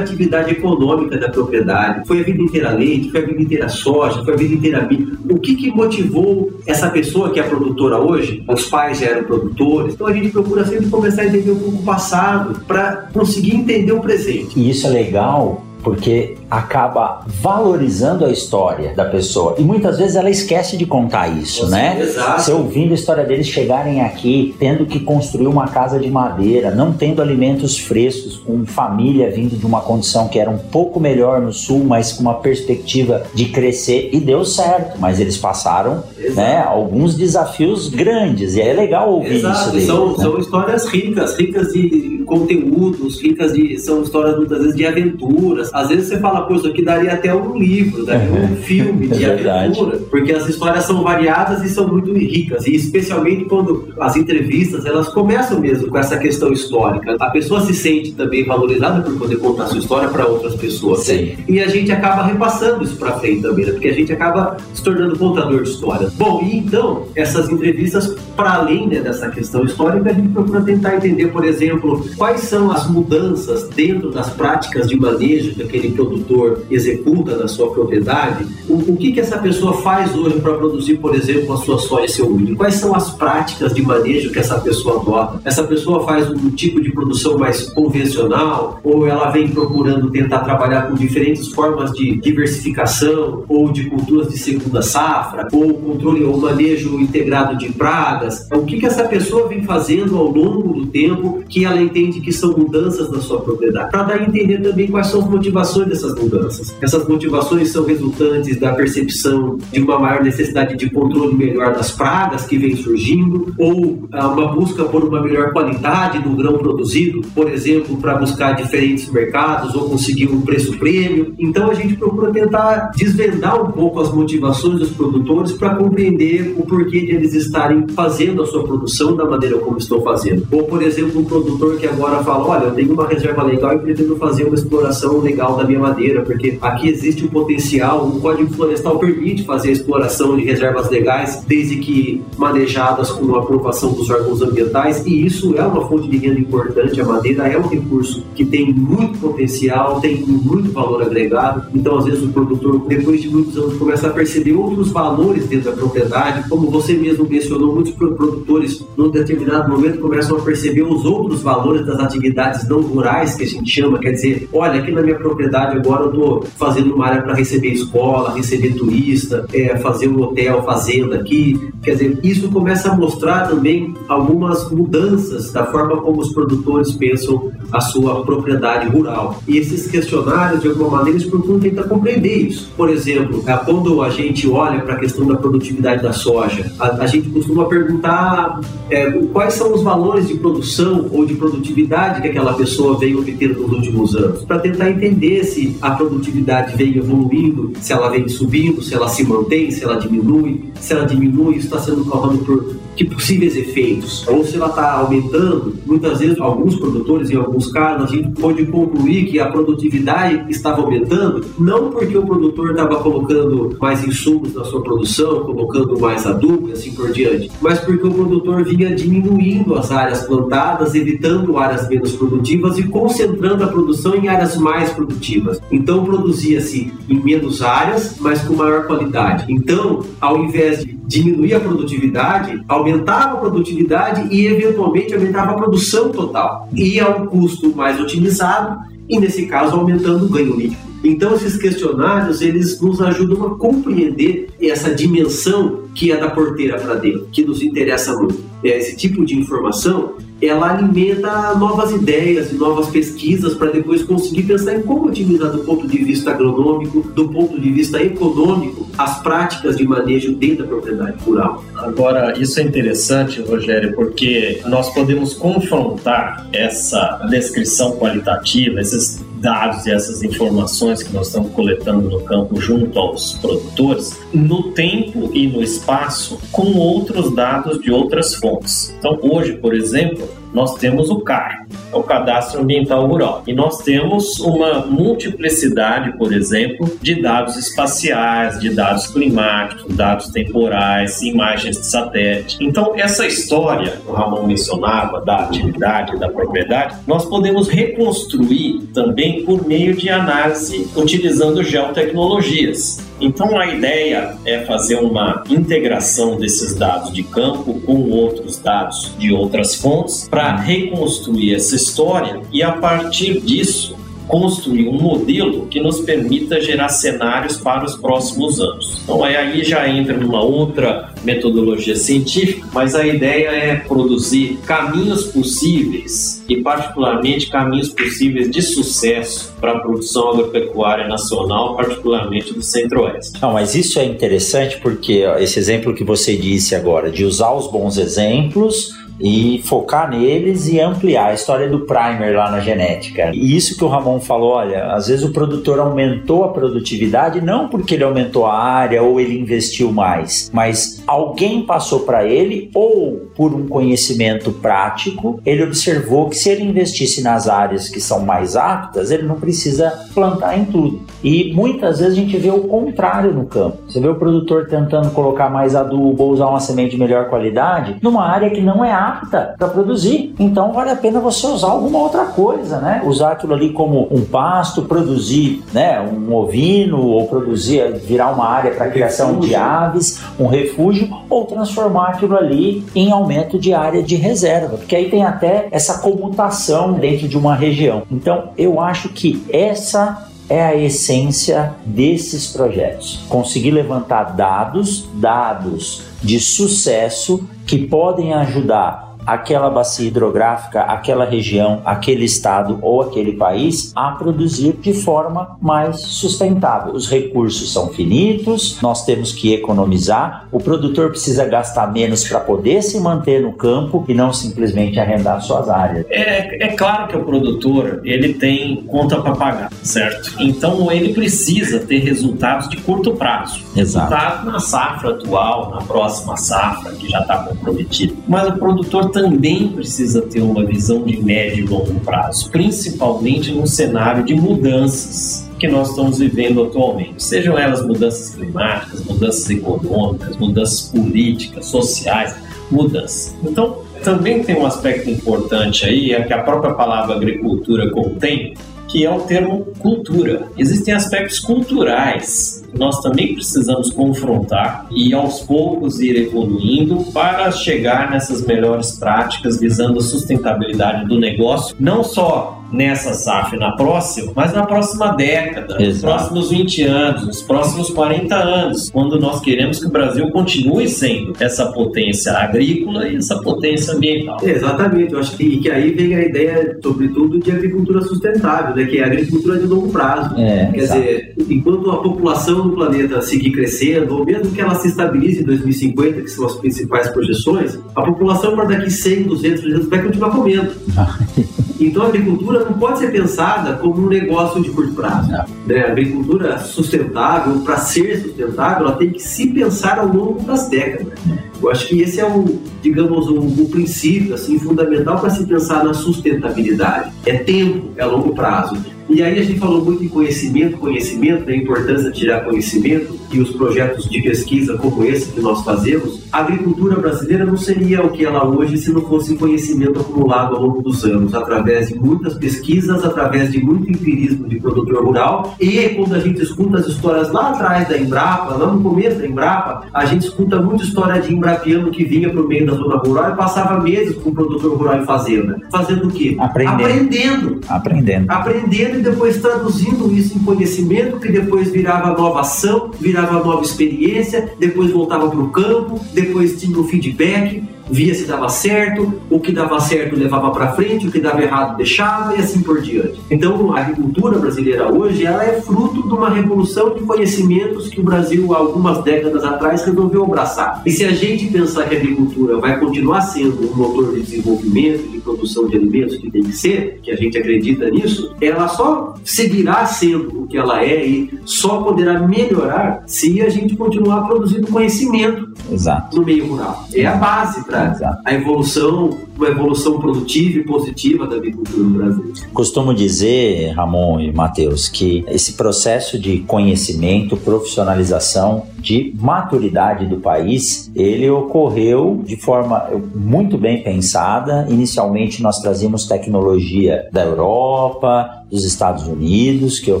atividade econômica da propriedade, foi a vida inteira leite, foi a vida inteira soja, foi a vida inteira milho. O que, que motivou essa pessoa que é produtora hoje? Os pais já eram produtores. Então a gente procura sempre começar a entender um pouco o passado para conseguir entender o presente. E isso é legal porque acaba valorizando a história da pessoa. E muitas vezes ela esquece de contar isso, Você, né? Exato. Você ouvindo a história deles chegarem aqui, tendo que construir uma casa de madeira, não tendo alimentos frescos, com família vindo de uma condição que era um pouco melhor no sul, mas com uma perspectiva de crescer e deu certo. Mas eles passaram né, alguns desafios grandes e é legal ouvir Exato. isso deles, são, né? são histórias ricas, ricas de conteúdos, ricas de. são histórias muitas vezes de aventuras. Às vezes você fala, pô, isso aqui daria até um livro, daria um filme de É aventura, porque as histórias são variadas e são muito ricas, e especialmente quando as entrevistas elas começam mesmo com essa questão histórica. A pessoa se sente também valorizada por poder contar sua história para outras pessoas. Sim. E a gente acaba repassando isso para frente também, né? porque a gente acaba se tornando contador de histórias. Bom, e então, essas entrevistas, para além né, dessa questão histórica, a gente procura tentar entender, por exemplo, quais são as mudanças dentro das práticas de manejo que aquele produtor executa na sua propriedade, o, o que, que essa pessoa faz hoje para produzir, por exemplo, a sua soja e seu milho, quais são as práticas de manejo que essa pessoa adota. Essa pessoa faz um tipo de produção mais convencional ou ela vem procurando tentar trabalhar com diferentes formas de diversificação ou de culturas de segunda safra ou controle ou manejo integrado de pragas. O que, que essa pessoa vem fazendo ao longo do tempo que ela entende que são mudanças na sua propriedade? Para dar a entender também quais são as motivações dessas mudanças. Essas motivações são resultantes da percepção de uma maior necessidade de controle melhor das pragas que vem surgindo ou ah, uma busca por uma melhor qualidade do grão produzido, por exemplo, para buscar diferentes mercados ou conseguir um preço prêmio. Então a gente procura tentar desvendar um pouco as motivações dos produtores para compreender o porquê de eles estarem fazendo a sua produção da maneira como estão fazendo. Ou, por exemplo, um produtor que agora fala: Olha, eu tenho uma reserva legal e pretendo fazer uma exploração legal da minha madeira, porque aqui existe um potencial, o Código Florestal permite fazer a exploração de reservas legais, desde que manejadas com a aprovação dos órgãos ambientais, e isso é uma fonte de renda importante. A madeira é um recurso que tem muito potencial, tem muito valor agregado. Então, às vezes, o produtor, depois de muitos anos, começa a perceber outros valores dentro da propriedade. Como você mesmo mencionou, muitos pro- produtores, num determinado momento, começam a perceber os outros valores das atividades não rurais, que a gente chama, quer dizer, olha, aqui na minha propriedade agora eu estou fazendo uma área para receber escola, receber turista, é, fazer um hotel, fazenda aqui. Quer dizer, isso começa a mostrar também algumas mudanças da forma como os produtores pensam a sua propriedade rural. E esses questionários, de alguma maneira, eles procuram tentar compreender isso. Por exemplo, é, quando a gente olha para a questão da produtividade da soja, a, a gente costuma perguntar é, quais são os valores de produção ou de produtividade que aquela pessoa veio obtendo nos últimos anos, para tentar entender se a produtividade vem evoluindo, se ela vem subindo, se ela se mantém, se ela diminui, se ela diminui, está sendo causado por que possíveis efeitos. Ou se ela está aumentando, muitas vezes alguns produtores, em alguns casos, a gente pode concluir que a produtividade estava aumentando, não porque o produtor estava colocando mais insumos na sua produção, colocando mais adubo e assim por diante, mas porque o produtor vinha diminuindo as áreas plantadas, evitando áreas menos produtivas e concentrando a produção em áreas mais produtivas. Então produzia-se em menos áreas, mas com maior qualidade. Então, ao invés de diminuir a produtividade, aumentava a produtividade e eventualmente aumentava a produção total. E a um custo mais otimizado e nesse caso aumentando o ganho líquido. Então esses questionários eles nos ajudam a compreender essa dimensão que é da porteira para dentro, que nos interessa muito. É esse tipo de informação ela alimenta novas ideias e novas pesquisas para depois conseguir pensar em como otimizar do ponto de vista agronômico, do ponto de vista econômico, as práticas de manejo dentro da propriedade rural. Agora, isso é interessante, Rogério, porque nós podemos confrontar essa descrição qualitativa, esses dados e essas informações que nós estamos coletando no campo junto aos produtores, no tempo e no espaço, com outros dados de outras fontes. Então, hoje, por exemplo, nós temos o CAR, é o Cadastro Ambiental Rural, e nós temos uma multiplicidade, por exemplo, de dados espaciais, de dados climáticos, dados temporais, imagens de satélite. Então, essa história que o Ramon mencionava da atividade, da propriedade, nós podemos reconstruir também por meio de análise utilizando geotecnologias. Então a ideia é fazer uma integração desses dados de campo com outros dados de outras fontes para reconstruir essa história e a partir disso construir um modelo que nos permita gerar cenários para os próximos anos. Então aí já entra numa outra metodologia científica, mas a ideia é produzir caminhos possíveis e particularmente caminhos possíveis de sucesso para a produção agropecuária nacional, particularmente do Centro-Oeste. Não, mas isso é interessante porque ó, esse exemplo que você disse agora de usar os bons exemplos e focar neles e ampliar a história do primer lá na genética. E isso que o Ramon falou, olha, às vezes o produtor aumentou a produtividade não porque ele aumentou a área ou ele investiu mais, mas alguém passou para ele ou por um conhecimento prático, ele observou que se ele investisse nas áreas que são mais aptas, ele não precisa plantar em tudo. E muitas vezes a gente vê o contrário no campo. Você vê o produtor tentando colocar mais adubo ou usar uma semente de melhor qualidade numa área que não é apta para produzir. Então vale a pena você usar alguma outra coisa, né? Usar aquilo ali como um pasto, produzir, né, um ovino ou produzir, virar uma área para criação de aves, um refúgio ou transformar aquilo ali em aumento de área de reserva, porque aí tem até essa comutação dentro de uma região. Então eu acho que essa é a essência desses projetos. Conseguir levantar dados, dados de sucesso que podem ajudar aquela bacia hidrográfica, aquela região, aquele estado ou aquele país a produzir de forma mais sustentável. Os recursos são finitos, nós temos que economizar, o produtor precisa gastar menos para poder se manter no campo e não simplesmente arrendar suas áreas. É, é claro que o produtor ele tem conta para pagar, certo? Então ele precisa ter resultados de curto prazo. Exato. Resultado na safra atual, na próxima safra que já está comprometida. Mas o produtor também precisa ter uma visão de médio e longo prazo, principalmente num cenário de mudanças que nós estamos vivendo atualmente, sejam elas mudanças climáticas, mudanças econômicas, mudanças políticas, sociais, mudanças. Então, também tem um aspecto importante aí, é que a própria palavra agricultura contém, que é o termo cultura. Existem aspectos culturais que nós também precisamos confrontar e aos poucos ir evoluindo para chegar nessas melhores práticas visando a sustentabilidade do negócio, não só nessa safra e na próxima, mas na próxima década, nos próximos 20 anos, nos próximos 40 anos, quando nós queremos que o Brasil continue sendo essa potência agrícola e essa potência ambiental. Exatamente, eu acho que, que aí vem a ideia, sobretudo, de agricultura sustentável, né, que é a agricultura de longo prazo. É, Quer exato. dizer, enquanto a população do planeta seguir crescendo, ou mesmo que ela se estabilize em 2050, que são as principais projeções, a população para daqui 100, 200, 300 vai continuar comendo. Então a agricultura não pode ser pensada como um negócio de curto prazo. Né? A agricultura sustentável, para ser sustentável, ela tem que se pensar ao longo das décadas. Eu acho que esse é o, digamos, o, o princípio assim fundamental para se pensar na sustentabilidade. É tempo, é longo prazo. E aí a gente falou muito em conhecimento, conhecimento, da importância de tirar conhecimento e os projetos de pesquisa como esse que nós fazemos. A agricultura brasileira não seria o que ela hoje se não fosse conhecimento acumulado ao longo dos anos, através de muitas pesquisas, através de muito empirismo de produtor rural e quando a gente escuta as histórias lá atrás da Embrapa, lá no começo da Embrapa, a gente escuta muita história de embrapiano que vinha para o meio da zona rural e passava meses com o produtor rural em fazenda. Fazendo o quê? Aprendendo. Aprendendo. Aprendendo. Aprendendo e depois traduzindo isso em conhecimento, que depois virava nova ação, virava nova experiência, depois voltava para o campo, depois tinha o feedback, via se dava certo, o que dava certo levava para frente, o que dava errado deixava e assim por diante. Então, a agricultura brasileira hoje ela é fruto de uma revolução de conhecimentos que o Brasil, há algumas décadas atrás, resolveu abraçar. E se a gente pensar que a agricultura vai continuar sendo um motor de desenvolvimento, de produção de alimentos que tem que ser, que a gente acredita nisso, ela só seguirá sendo o que ela é e só poderá melhorar se a gente continuar produzindo conhecimento Exato. no meio rural. É a base para a evolução, uma evolução produtiva e positiva da agricultura no Brasil. Costumo dizer, Ramon e Matheus, que esse processo de conhecimento, profissionalização, de maturidade do país, ele ocorreu de forma muito bem pensada. Inicialmente nós trazíamos tecnologia da Europa, dos Estados Unidos, que eu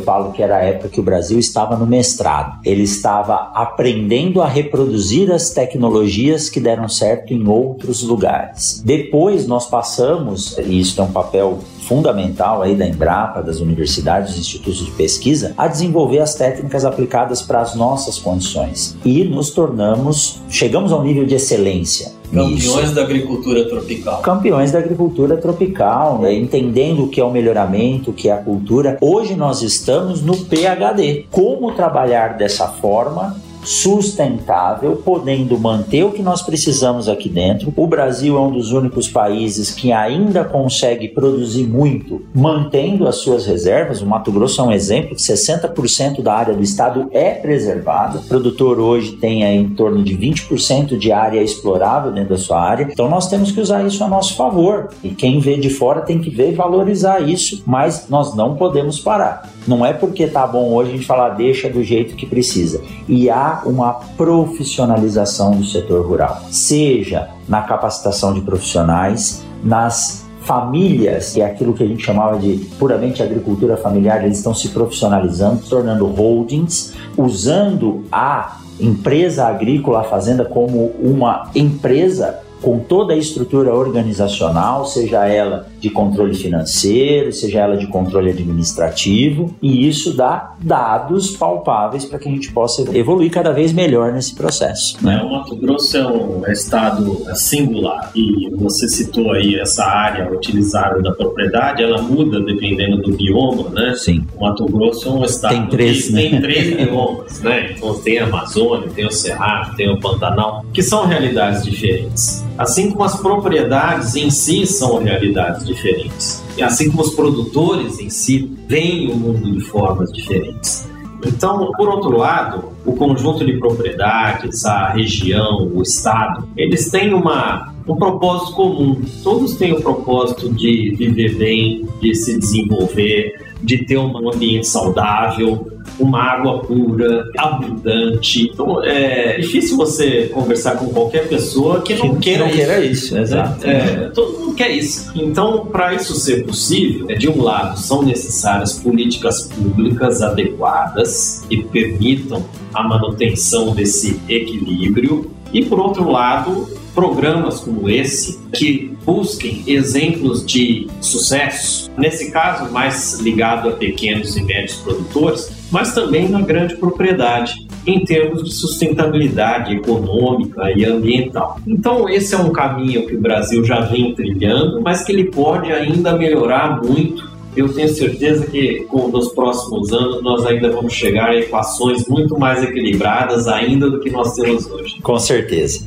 falo que era a época que o Brasil estava no mestrado. Ele estava aprendendo a reproduzir as tecnologias que deram certo em outros lugares. Depois nós passamos, e isso é um papel fundamental aí da Embrapa, das universidades, dos institutos de pesquisa, a desenvolver as técnicas aplicadas para as nossas condições. E nos tornamos, chegamos ao nível de excelência. Campeões nisso. da agricultura tropical. Campeões da agricultura tropical, né? entendendo o que é o melhoramento, o que é a cultura. Hoje nós estamos no PHD. Como trabalhar dessa forma sustentável, podendo manter o que nós precisamos aqui dentro. O Brasil é um dos únicos países que ainda consegue produzir muito, mantendo as suas reservas. O Mato Grosso é um exemplo: 60% da área do estado é preservada. O produtor hoje tem em torno de 20% de área explorável dentro da sua área. Então nós temos que usar isso a nosso favor. E quem vê de fora tem que ver e valorizar isso, mas nós não podemos parar. Não é porque tá bom hoje a gente falar deixa do jeito que precisa. E há uma profissionalização do setor rural, seja na capacitação de profissionais, nas famílias, que é aquilo que a gente chamava de puramente agricultura familiar, eles estão se profissionalizando, se tornando holdings, usando a empresa agrícola, a fazenda, como uma empresa com toda a estrutura organizacional, seja ela de controle financeiro, seja ela de controle administrativo, e isso dá dados palpáveis para que a gente possa evoluir cada vez melhor nesse processo. Né? O Mato Grosso é um estado singular e você citou aí essa área utilizada da propriedade, ela muda dependendo do bioma, né? Sim. O Mato Grosso é um estado tem três, que né? tem três biomas, né? Então tem a Amazônia, tem o Cerrado, tem o Pantanal, que são realidades diferentes. Assim como as propriedades em si são realidades diferentes. E assim como os produtores em si veem o mundo de formas diferentes. Então, por outro lado, o conjunto de propriedades, a região, o estado, eles têm uma, um propósito comum. Todos têm o propósito de viver bem, de se desenvolver, de ter um ambiente saudável, uma água pura, abundante. Então é difícil você conversar com qualquer pessoa que não, que queira, não isso. queira isso. Exato. É, todo mundo quer isso. Então, para isso ser possível, de um lado, são necessárias políticas públicas adequadas que permitam a manutenção desse equilíbrio. E por outro lado, programas como esse que busquem exemplos de sucesso, nesse caso mais ligado a pequenos e médios produtores, mas também na grande propriedade, em termos de sustentabilidade econômica e ambiental. Então, esse é um caminho que o Brasil já vem trilhando, mas que ele pode ainda melhorar muito. Eu tenho certeza que nos próximos anos nós ainda vamos chegar a equações muito mais equilibradas ainda do que nós temos hoje. Com certeza.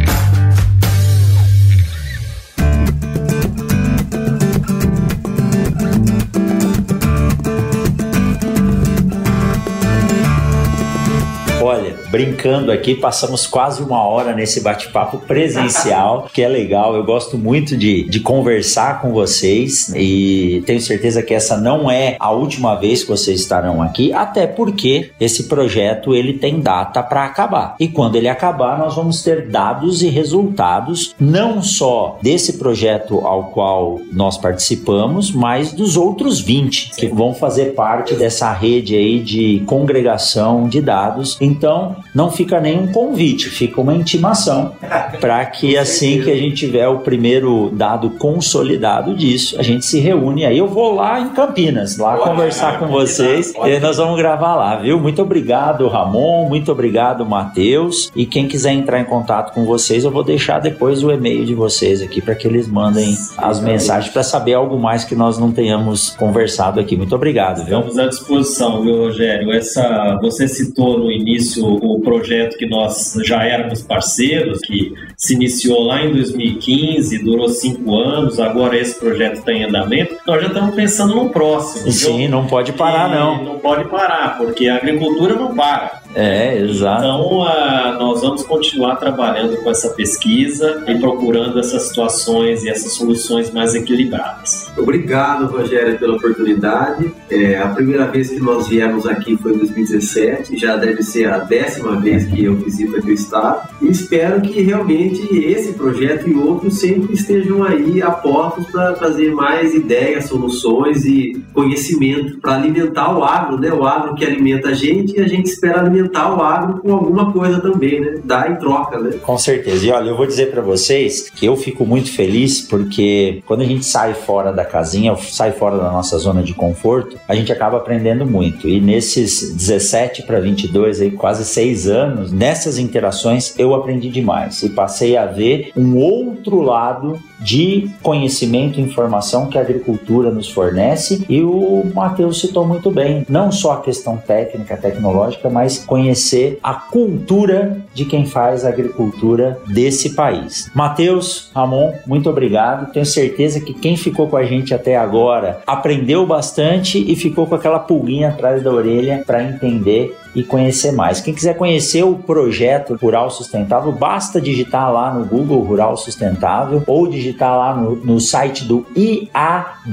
Brincando aqui, passamos quase uma hora nesse bate-papo presencial, que é legal. Eu gosto muito de, de conversar com vocês e tenho certeza que essa não é a última vez que vocês estarão aqui, até porque esse projeto ele tem data para acabar. E quando ele acabar, nós vamos ter dados e resultados não só desse projeto ao qual nós participamos, mas dos outros 20 que vão fazer parte dessa rede aí de congregação de dados. Então, não fica nem um convite, fica uma intimação para que assim que a gente tiver o primeiro dado consolidado disso, a gente se reúne. Aí eu vou lá em Campinas, lá conversar com vocês e nós vamos gravar lá, viu? Muito obrigado, Ramon, muito obrigado, Matheus. E quem quiser entrar em contato com vocês, eu vou deixar depois o e-mail de vocês aqui para que eles mandem as mensagens para saber algo mais que nós não tenhamos conversado aqui. Muito obrigado, viu? Estamos à disposição, viu, Rogério? Essa, você citou no início o projeto que nós já éramos parceiros, que se iniciou lá em 2015, durou cinco anos, agora esse projeto está em andamento. Nós já estamos pensando no próximo. Sim, não pode parar, não. Não pode parar, porque a agricultura não para. É, exato. Então, uh, nós vamos continuar trabalhando com essa pesquisa e procurando essas situações e essas soluções mais equilibradas. Obrigado, Rogério, pela oportunidade. É, a primeira vez que nós viemos aqui foi em 2017, já deve ser a décima vez que eu visito aqui o Estado. E espero que realmente esse projeto e outros sempre estejam aí a postos para trazer mais ideias, soluções e conhecimento para alimentar o agro, né? O agro que alimenta a gente e a gente espera alimentar alimentar o agro com alguma coisa também, né? Dá em troca, né? Com certeza. E olha, eu vou dizer para vocês que eu fico muito feliz porque quando a gente sai fora da casinha, sai fora da nossa zona de conforto, a gente acaba aprendendo muito. E nesses 17 para 22, aí, quase seis anos, nessas interações eu aprendi demais e passei a ver um outro lado de conhecimento e informação que a agricultura nos fornece e o Matheus citou muito bem, não só a questão técnica, tecnológica, mas conhecer a cultura de quem faz a agricultura desse país. Matheus, Ramon, muito obrigado. Tenho certeza que quem ficou com a gente até agora aprendeu bastante e ficou com aquela pulguinha atrás da orelha para entender e conhecer mais. Quem quiser conhecer o projeto Rural Sustentável, basta digitar lá no Google Rural Sustentável ou digitar lá no, no site do iabs.org.br,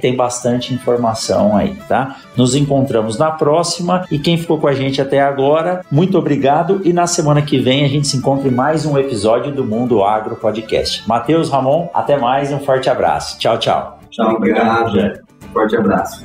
tem bastante informação aí, tá? Nos encontramos na próxima e quem ficou com a gente até agora, muito obrigado e na semana que vem a gente se encontra em mais um episódio do Mundo Agro Podcast. Matheus, Ramon, até mais um forte abraço. Tchau, tchau. Tchau, obrigado. Forte abraço.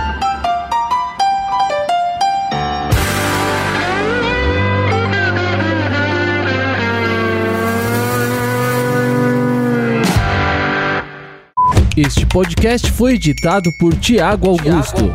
Este podcast foi editado por Tiago Augusto.